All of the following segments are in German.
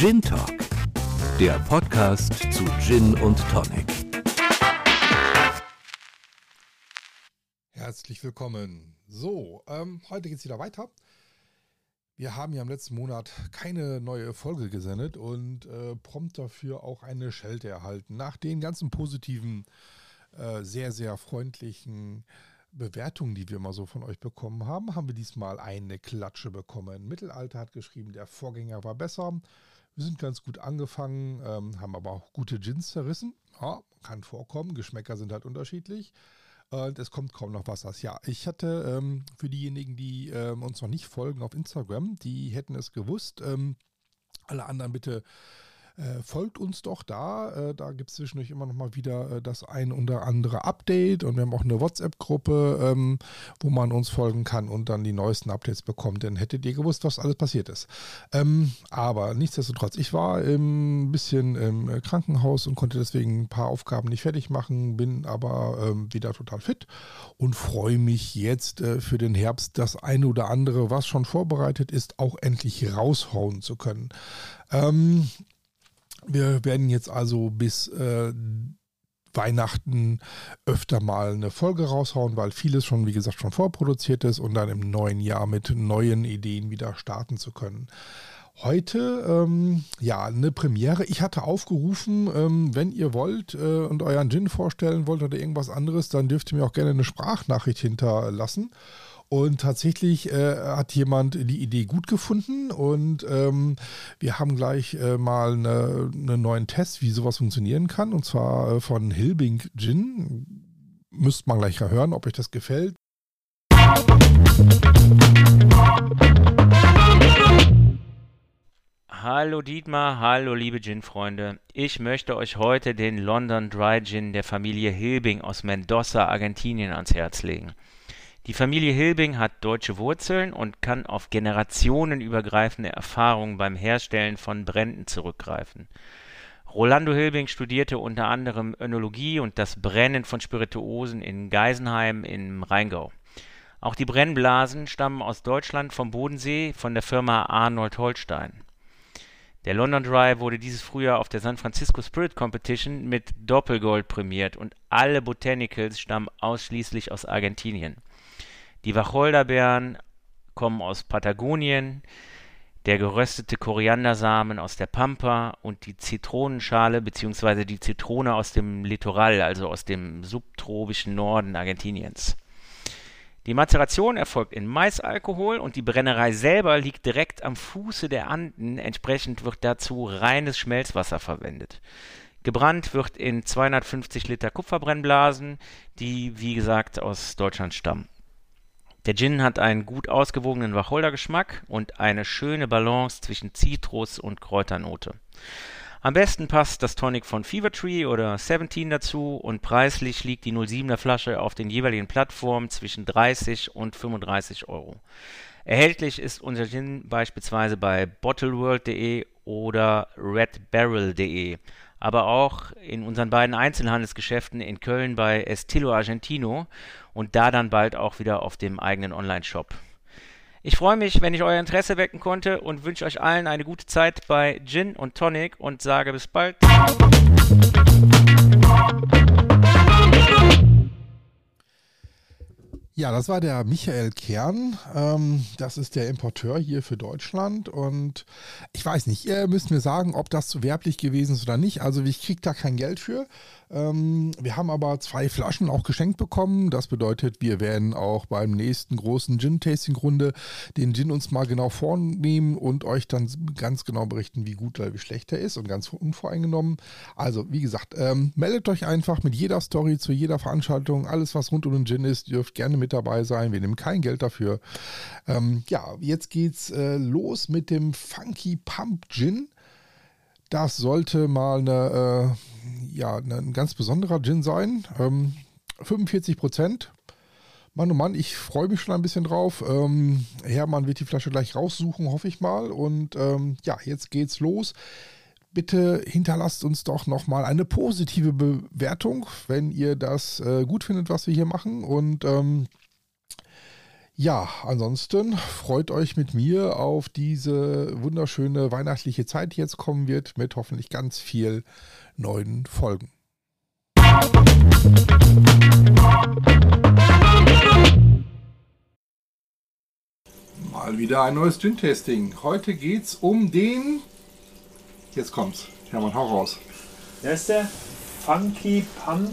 Gin Talk, der Podcast zu Gin und Tonic. Herzlich willkommen. So, ähm, heute geht es wieder weiter. Wir haben ja im letzten Monat keine neue Folge gesendet und äh, prompt dafür auch eine Schelte erhalten. Nach den ganzen positiven, äh, sehr, sehr freundlichen Bewertungen, die wir mal so von euch bekommen haben, haben wir diesmal eine Klatsche bekommen. Mittelalter hat geschrieben, der Vorgänger war besser. Wir sind ganz gut angefangen, ähm, haben aber auch gute Gins zerrissen. Ja, kann vorkommen, Geschmäcker sind halt unterschiedlich. Und es kommt kaum noch was. Ja, ich hatte ähm, für diejenigen, die ähm, uns noch nicht folgen auf Instagram, die hätten es gewusst. Ähm, alle anderen bitte äh, folgt uns doch da. Äh, da gibt es zwischendurch immer noch mal wieder äh, das ein oder andere Update und wir haben auch eine WhatsApp-Gruppe, ähm, wo man uns folgen kann und dann die neuesten Updates bekommt. Dann hättet ihr gewusst, was alles passiert ist. Ähm, aber nichtsdestotrotz, ich war ein bisschen im Krankenhaus und konnte deswegen ein paar Aufgaben nicht fertig machen, bin aber ähm, wieder total fit und freue mich jetzt äh, für den Herbst das eine oder andere, was schon vorbereitet ist, auch endlich raushauen zu können. Ähm, wir werden jetzt also bis äh, Weihnachten öfter mal eine Folge raushauen, weil vieles schon, wie gesagt, schon vorproduziert ist und dann im neuen Jahr mit neuen Ideen wieder starten zu können. Heute, ähm, ja, eine Premiere. Ich hatte aufgerufen, ähm, wenn ihr wollt äh, und euren Gin vorstellen wollt oder irgendwas anderes, dann dürft ihr mir auch gerne eine Sprachnachricht hinterlassen. Und tatsächlich äh, hat jemand die Idee gut gefunden und ähm, wir haben gleich äh, mal einen eine neuen Test, wie sowas funktionieren kann. Und zwar äh, von Hilbing Gin. Müsst man gleich hören, ob euch das gefällt. Hallo Dietmar, hallo liebe Gin-Freunde. Ich möchte euch heute den London Dry Gin der Familie Hilbing aus Mendoza, Argentinien ans Herz legen. Die Familie Hilbing hat deutsche Wurzeln und kann auf generationenübergreifende Erfahrungen beim Herstellen von Bränden zurückgreifen. Rolando Hilbing studierte unter anderem Önologie und das Brennen von Spirituosen in Geisenheim im Rheingau. Auch die Brennblasen stammen aus Deutschland vom Bodensee von der Firma Arnold Holstein. Der London Dry wurde dieses Frühjahr auf der San Francisco Spirit Competition mit Doppelgold prämiert und alle Botanicals stammen ausschließlich aus Argentinien. Die Wacholderbeeren kommen aus Patagonien, der geröstete Koriandersamen aus der Pampa und die Zitronenschale bzw. die Zitrone aus dem Litoral, also aus dem subtropischen Norden Argentiniens. Die Mazeration erfolgt in Maisalkohol und die Brennerei selber liegt direkt am Fuße der Anden, entsprechend wird dazu reines Schmelzwasser verwendet. Gebrannt wird in 250 Liter Kupferbrennblasen, die wie gesagt aus Deutschland stammen. Der Gin hat einen gut ausgewogenen Wacholdergeschmack und eine schöne Balance zwischen Zitrus und Kräuternote. Am besten passt das Tonic von Fever Tree oder 17 dazu und preislich liegt die 07er Flasche auf den jeweiligen Plattformen zwischen 30 und 35 Euro. Erhältlich ist unser Gin beispielsweise bei bottleworld.de oder redbarrel.de aber auch in unseren beiden Einzelhandelsgeschäften in Köln bei Estilo Argentino und da dann bald auch wieder auf dem eigenen Online-Shop. Ich freue mich, wenn ich euer Interesse wecken konnte und wünsche euch allen eine gute Zeit bei Gin und Tonic und sage bis bald. Ja, das war der Michael Kern. Ähm, das ist der Importeur hier für Deutschland. Und ich weiß nicht, ihr müsst mir sagen, ob das zu werblich gewesen ist oder nicht. Also ich kriege da kein Geld für. Ähm, wir haben aber zwei Flaschen auch geschenkt bekommen. Das bedeutet, wir werden auch beim nächsten großen Gin-Tasting-Runde den Gin uns mal genau vornehmen und euch dann ganz genau berichten, wie gut oder wie schlecht er ist und ganz unvoreingenommen. Also, wie gesagt, ähm, meldet euch einfach mit jeder Story zu jeder Veranstaltung. Alles, was rund um den Gin ist, dürft gerne mit dabei sein. Wir nehmen kein Geld dafür. Ähm, ja, jetzt geht's äh, los mit dem Funky Pump Gin. Das sollte mal eine, äh, ja, ein ganz besonderer Gin sein. Ähm, 45 Prozent. Mann, oh Mann, ich freue mich schon ein bisschen drauf. Ähm, Hermann wird die Flasche gleich raussuchen, hoffe ich mal. Und ähm, ja, jetzt geht's los. Bitte hinterlasst uns doch nochmal eine positive Bewertung, wenn ihr das äh, gut findet, was wir hier machen. Und ähm, Ja, ansonsten freut euch mit mir auf diese wunderschöne weihnachtliche Zeit, die jetzt kommen wird, mit hoffentlich ganz viel neuen Folgen. Mal wieder ein neues Gin-Tasting. Heute geht es um den. Jetzt kommt's. Hermann, hau raus. Wer ist der? Funky Pump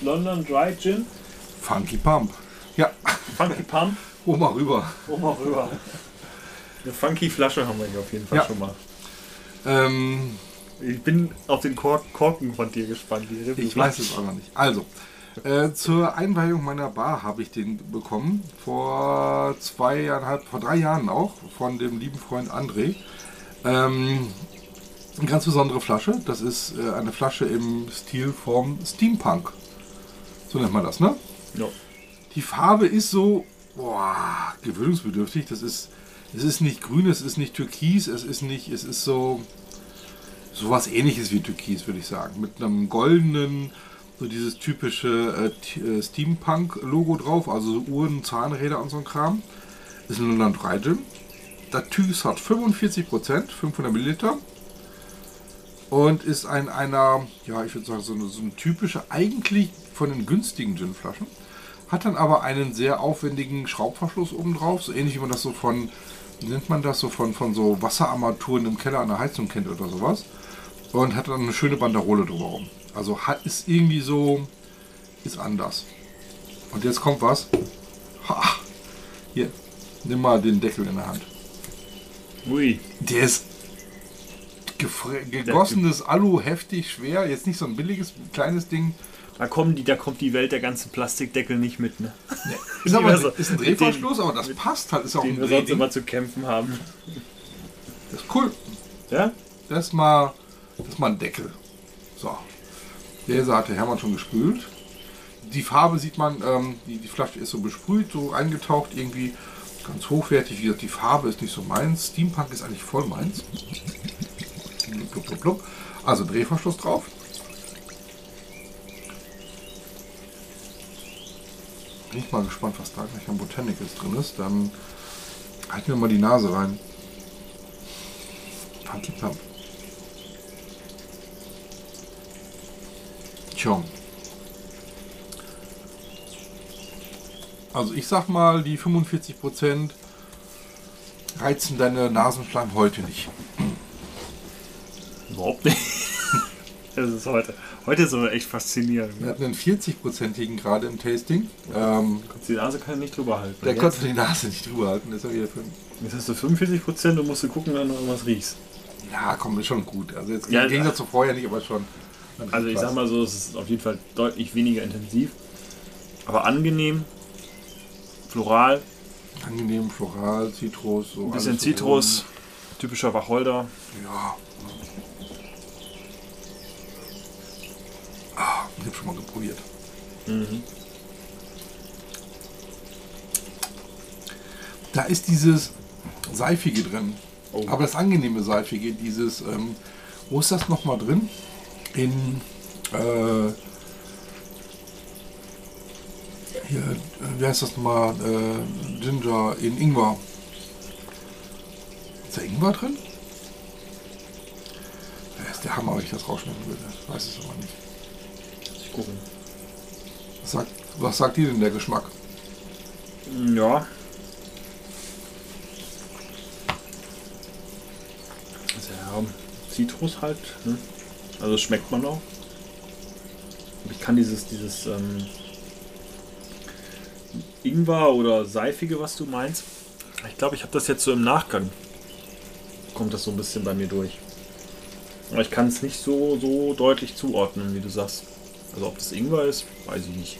London Dry Gin? Funky Pump. Ja, Funky Pump? hol mal rüber. Oh, mal rüber. Eine funky Flasche haben wir hier auf jeden Fall Ja. schon mal. Ähm, Ich bin auf den Kork Korken von dir gespannt. Ich weiß es auch noch nicht. Also, äh, zur Einweihung meiner Bar habe ich den bekommen. Vor zweieinhalb, vor drei Jahren auch, von dem lieben Freund André. Ähm, eine ganz besondere Flasche. Das ist äh, eine Flasche im Stil vom Steampunk. So nennt man das, ne? Ja. Die Farbe ist so boah, gewöhnungsbedürftig. Das ist, es ist nicht grün, es ist nicht türkis, es ist nicht, es ist so sowas ähnliches wie türkis, würde ich sagen. Mit einem goldenen, so dieses typische äh, äh, Steampunk-Logo drauf, also so Uhren, Zahnräder und so ein Kram. Ist ein London Dry Gin. Das Tüß hat 45%, 500 Milliliter. Und ist ein einer, ja, ich würde sagen, so eine, so eine typische, eigentlich von den günstigen Ginflaschen. Hat dann aber einen sehr aufwendigen Schraubverschluss oben drauf, so ähnlich wie man das so von, wie nennt man das, so von, von so Wasserarmaturen im Keller an der Heizung kennt oder sowas. Und hat dann eine schöne Banderole drumherum. Also hat, ist irgendwie so, ist anders. Und jetzt kommt was. Ha, hier, nimm mal den Deckel in der Hand. Ui. Der ist gegossenes Alu, heftig, schwer. Jetzt nicht so ein billiges, kleines Ding. Da, kommen die, da kommt die Welt der ganzen Plastikdeckel nicht mit, ne? Ist, aber, so- ist ein Drehverschluss, aber das passt halt. Ist auch Den ein wir sonst immer zu kämpfen haben. Das ist cool. Ja? Das ist mal, das ist mal ein Deckel. So. Der hat der Hermann schon gespült. Die Farbe sieht man, ähm, die, die Flasche ist so besprüht, so eingetaucht, irgendwie ganz hochwertig. Wie gesagt, die Farbe ist nicht so meins. Steampunk ist eigentlich voll meins. Blub, blub, blub. Also Drehverschluss drauf. Bin ich mal gespannt, was da gleich an Botanicals drin ist. Dann halten wir mal die Nase rein. Pump. Tja. Also ich sag mal, die 45% reizen deine Nasenschleim heute nicht. Überhaupt nicht. Das ist heute. Heute ist aber echt faszinierend. Wir hatten einen 40%igen gerade im Tasting. Ähm, Die Nase kann nicht drüber halten. der konnte die Nase nicht drüber halten. Das ist ja wieder für Jetzt hast du 45 Prozent und musst du gucken, wenn du irgendwas riechst. Ja, komm, ist schon gut. Also jetzt Ja, im Gegensatz zu vorher nicht, aber schon. Also ich was. sag mal so, es ist auf jeden Fall deutlich weniger intensiv. Aber angenehm, floral, Angenehm, floral, Zitrus. So ein bisschen Zitrus, typischer Wacholder. Ja. Schon mal geprobiert. Da ist dieses Seifige drin. Oh. Aber das angenehme Seifige, dieses, ähm, wo ist das nochmal drin? In, äh, hier, äh, wie heißt das nochmal? Äh, Ginger in Ingwer. Ist da Ingwer drin? Das ist der Hammer, wenn ich das rausschmecken würde. Weiß es aber nicht. Gucken. Was sagt, was sagt dir denn der Geschmack? Ja. Also ja, Zitrus halt. Ne? Also schmeckt man auch. Ich kann dieses, dieses ähm, Ingwer oder Seifige, was du meinst. Ich glaube, ich habe das jetzt so im Nachgang. Kommt das so ein bisschen bei mir durch. Aber ich kann es nicht so, so deutlich zuordnen, wie du sagst. Also ob das Ingwer ist, weiß ich nicht.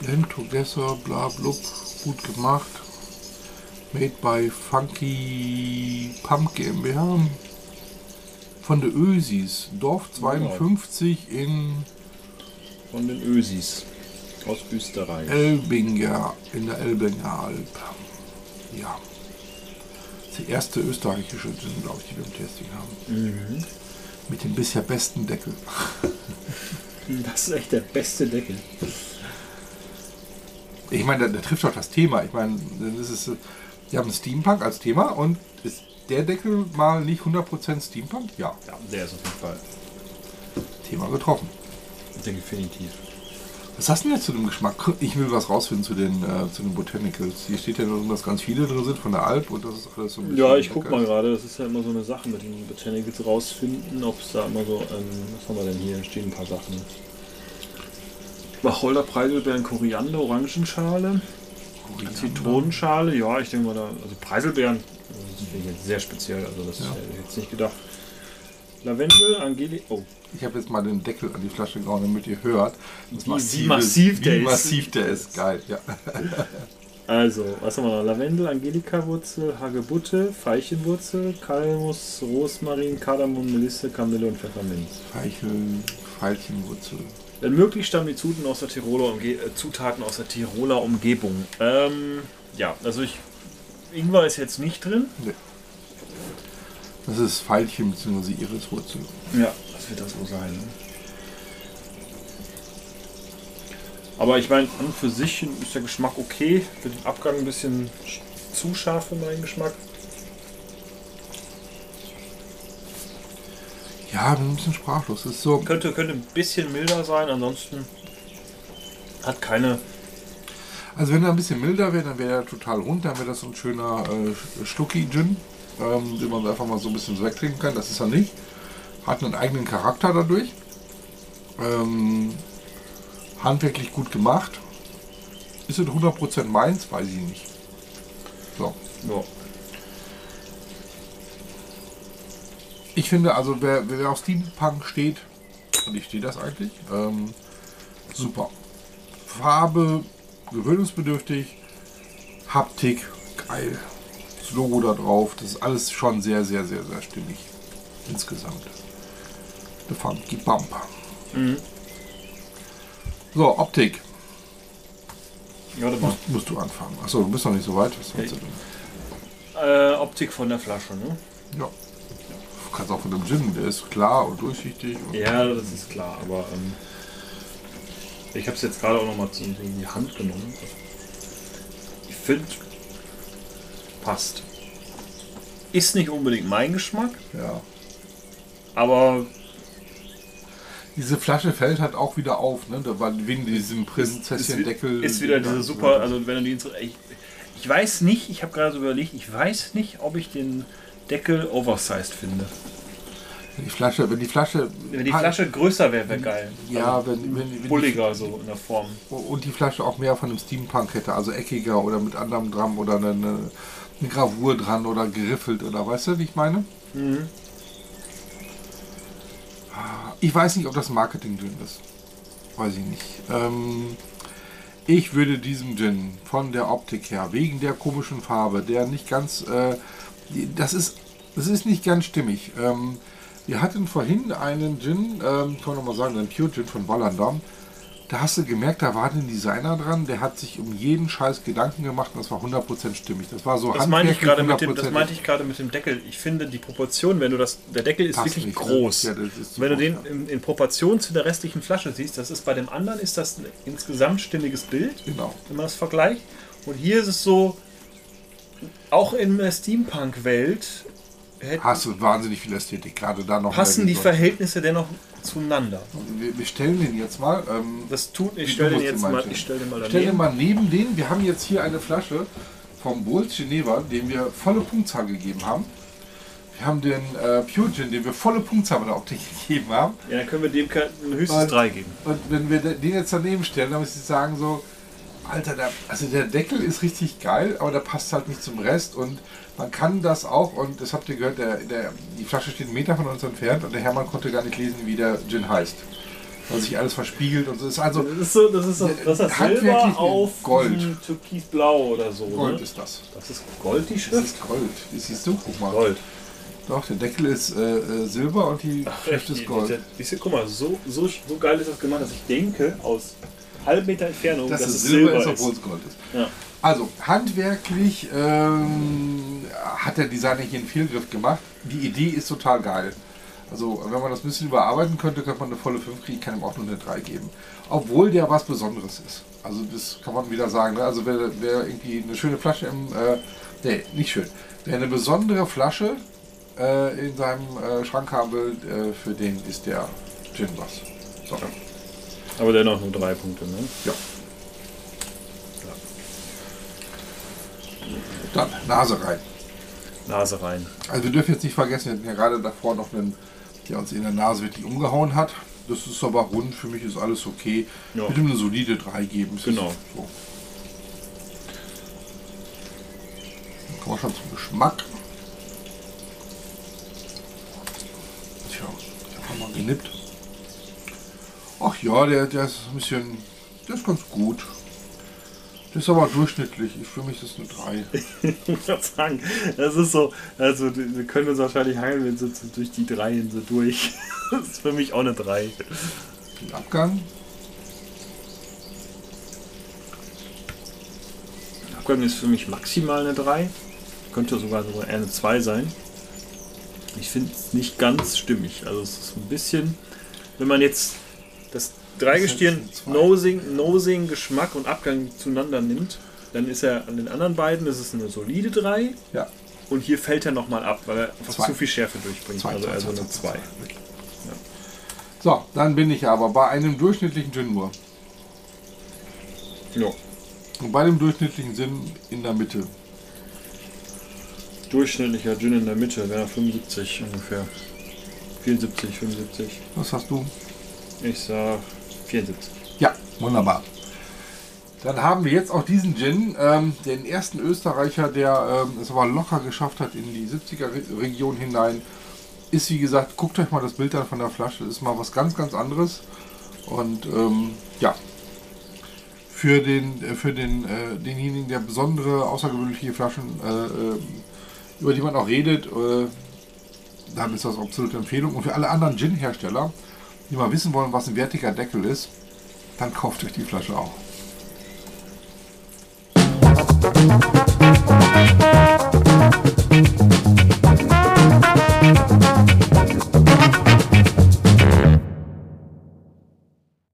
Blend Together, bla blub, gut gemacht. Made by Funky Pump GmbH. Von der Ösis, Dorf 52 in Von den Ösis aus Österreich. Elbinger, in der Elbinger Alb. Ja. Das ist die erste österreichische Gin, glaube ich, die wir im Tasting haben. Mit dem bisher besten Deckel. Das ist echt der beste Deckel. Ich meine, der, der trifft doch das Thema. Ich meine, dann ist es, die haben Steampunk als Thema und ist der Deckel mal nicht 100% Steampunk? Ja, Ja, der ist auf jeden Fall. Thema getroffen. Definitiv. Was hast du denn jetzt zu dem Geschmack? Ich will was rausfinden zu den, äh, zu den Botanicals. Hier steht ja nur, dass ganz viele drin sind von der Alp und das ist alles so ein bisschen Ja, ich guck mal gerade. Das ist ja immer so eine Sache mit den Botanicals rausfinden, ob es da immer so. Ähm, was haben wir denn hier? Stehen ein paar Sachen. Wacholder, Preiselbeeren, Koriander, Orangenschale, Koriander. Zitronenschale. Ja, ich denke mal da. Also Preiselbeeren, das finde ich jetzt sehr speziell. Also das Ja. hätte ich jetzt nicht gedacht. Lavendel, Angeli. Oh, Ich habe jetzt mal den deckel an die Flasche gehauen, damit ihr hört, Wie- wie massiv der wie ist. massiv der ist. Geil, ja. Also, was haben wir noch? Lavendel, Angelika-Wurzel, Hagebutte, Veilchenwurzel, Kalmus, Rosmarin, Kardamom, Melisse, Kamille und Pfefferminz. Feichel, Veilchenwurzel. Wenn möglich stammen die Zutaten aus der Tiroler, Umge äh, Zutaten aus der Tiroler Umgebung. Ähm, ja, also ich. Ingwer ist jetzt nicht drin. Das ist Veilchen bzw. Iriswurzel. Ja, das wird das wohl sein. Ne? Aber ich meine, an und für sich ist der Geschmack okay. Für den Abgang ein bisschen sch- zu scharf für meinen Geschmack. Ja, bin ein bisschen sprachlos. Das ist so. Könnte, könnte ein bisschen milder sein, ansonsten hat keine. Also wenn er ein bisschen milder wäre, dann wäre er total rund, dann wäre das so ein schöner äh, Schlucki-Gin, ähm, den man einfach mal so ein bisschen so wegtrinken kann. Das ist er nicht. Hat einen eigenen Charakter dadurch. Ähm, handwerklich gut gemacht. Ist es 100% meins? Weiß ich nicht. So. Ja. Ich finde also, wer, wer auf Steampunk steht, und ich stehe das eigentlich, ähm, super. Farbe, gewöhnungsbedürftig, Haptik, geil. Das Logo da drauf, das ist alles schon sehr, sehr, sehr, sehr stimmig. Insgesamt. The Funky Bumper. Mhm. So, Optik. Ja, mal. Musst, musst du anfangen. Achso, du bist noch nicht so weit. Was denn? Äh, Optik von der Flasche, ne? Ja. Du kannst auch von dem Gin, der ist klar und durchsichtig. Und Ja, das ist klar, aber ähm, ich habe es jetzt gerade auch noch mal zu- in die Hand genommen. Ich finde, passt. Ist nicht unbedingt mein Geschmack, ja. aber Diese Flasche fällt halt auch wieder auf, ne? Da war wegen diesem Prinzesschen-Deckel. ist wieder diese super, also wenn du die ich, ich weiß nicht, ich habe gerade so überlegt, ich weiß nicht, ob ich den Deckel oversized finde. Die Flasche, wenn die Flasche. Wenn die Flasche größer wäre, wäre geil. Ja, Also, wenn, wenn, wenn bulliger so in der Form. Die, und die Flasche auch mehr von einem Steampunk hätte, also eckiger oder mit anderem dran oder eine, eine, Gravur dran oder geriffelt oder weißt du, wie ich meine? Mhm. Ich weiß nicht, ob das Marketing drin ist. Weiß ich nicht. Ähm, ich würde diesem Gin von der Optik her, wegen der komischen Farbe, der nicht ganz, äh, das ist, das ist nicht ganz stimmig. Ähm, wir hatten vorhin einen Gin, ähm, kann man mal sagen, einen Pure Gin von Wallander. Da hast du gemerkt, da war ein Designer dran, der hat sich um jeden Scheiß Gedanken gemacht und das war 100% stimmig. Das war so Das meinte ich gerade mit dem, das 100%. meinte ich gerade mit dem Deckel. Ich finde die Proportion, wenn du das, der Deckel ist wirklich nicht, ne? groß. Ja, ist wenn du den in, in Proportion zu der restlichen Flasche siehst, das ist bei dem anderen ist das ein insgesamt stimmiges Bild, Genau. wenn man das vergleicht. Und hier ist es so, auch in der Steampunk-Welt Hast du wahnsinnig viel Ästhetik, gerade da noch. passen die. Verhältnisse dennoch zueinander. Wir, wir stellen den jetzt mal. Ähm, Das tut, ich stelle den jetzt mal ich stelle den mal stell den daneben. mal neben den. Wir haben jetzt hier eine Flasche vom Bulls Geneva, dem wir volle Punktzahl gegeben haben. Wir haben den äh, Pure Gin, dem wir volle Punktzahl bei der Optik gegeben haben. Ja, dann können wir dem höchstens Und- drei geben. Und wenn wir den jetzt daneben stellen, dann muss ich sagen so, Alter, der, also der Deckel ist richtig geil, aber der passt halt nicht zum Rest und man kann das auch, und das habt ihr gehört, der, der, die Flasche steht einen Meter von uns entfernt und der Hermann konnte gar nicht lesen, wie der Gin heißt. Weil sich alles verspiegelt und so ist also Das ist so, das ist so, das ist Silber auf Gold. Türkisblau oder so. Gold ne? ist das. Das ist Gold, die Das Schrift? ist Gold. Das siehst du, guck mal. Gold. Doch, der Deckel ist äh, äh, Silber und die Schrift Die- ist die- Gold. die- Siehst du, guck mal, so, so, so geil ist das gemacht, dass ich denke, aus halb Meter Entfernung, dass dass es Silber ist, obwohl es Gold ist. Ja. Also, handwerklich ähm, hat der Designer hier einen Fehlgriff gemacht. Die Idee ist total geil. Also wenn man das ein bisschen überarbeiten könnte, könnte man eine volle 5 kriegen, kann ihm auch nur eine 3 geben. Obwohl der was Besonderes ist. Also das kann man wieder sagen. Ne? Also wer, wer irgendwie eine schöne Flasche im... Äh, nee, nicht schön. Wer eine besondere Flasche äh, in seinem äh, Schrank haben will, äh, für den ist der Gin was. So. Aber dennoch nur drei Punkte, ne? Ja. Dann Nase rein. Nase rein. Also wir dürfen jetzt nicht vergessen, wir hatten ja gerade davor noch einen, der uns in der Nase wirklich umgehauen hat. Das ist aber rund, für mich ist alles okay. Ja. Ihm eine solide 3 geben. Genau. So. Dann kommen wir schon zum Geschmack. Tja, ich habe mal genippt. Ach ja, der, der ist ein bisschen, der ist ganz gut. Der ist aber durchschnittlich. Ich, für mich ist das eine 3. Ich würde sagen, das ist so, also wir können uns wahrscheinlich hangeln, wenn so so durch die Dreien so durch. Das ist für mich auch eine 3. Den Abgang. Abgang ist für mich maximal eine 3. Könnte sogar sogar eher eine 2 sein. Ich finde es nicht ganz stimmig. Also es ist ein bisschen, wenn man jetzt das Dreigestirn Das ist eine 2. Nosing, Nosing, Geschmack und Abgang zueinander nimmt, dann ist er an den anderen beiden, das ist eine solide 3. Ja. Und hier fällt er nochmal ab, weil er einfach Zwei. zu viel Schärfe durchbringt. Zwei, also zwei, also zwei, eine zwei, 2. zwei. So, dann bin ich aber bei einem durchschnittlichen Gin nur. Ja. Und bei dem durchschnittlichen Sinn in der Mitte. Durchschnittlicher Gin in der Mitte wäre 75 ungefähr. 74, 75. Was hast du? Ich sag 74. Ja, wunderbar. Dann haben wir jetzt auch diesen Gin, ähm, den ersten Österreicher, der ähm, es aber locker geschafft hat in die 70er-Region hinein. Ist wie gesagt, guckt euch mal das Bild an von der Flasche, ist mal was ganz, ganz anderes. Und ähm, ja, für den, äh, für den, äh, denjenigen, der besondere, außergewöhnliche Flaschen, äh, äh, über die man auch redet, äh, dann ist das absolute Empfehlung. Und für alle anderen Gin-Hersteller, die mal wissen wollen, was ein wertiger Deckel ist, dann kauft euch die Flasche auch.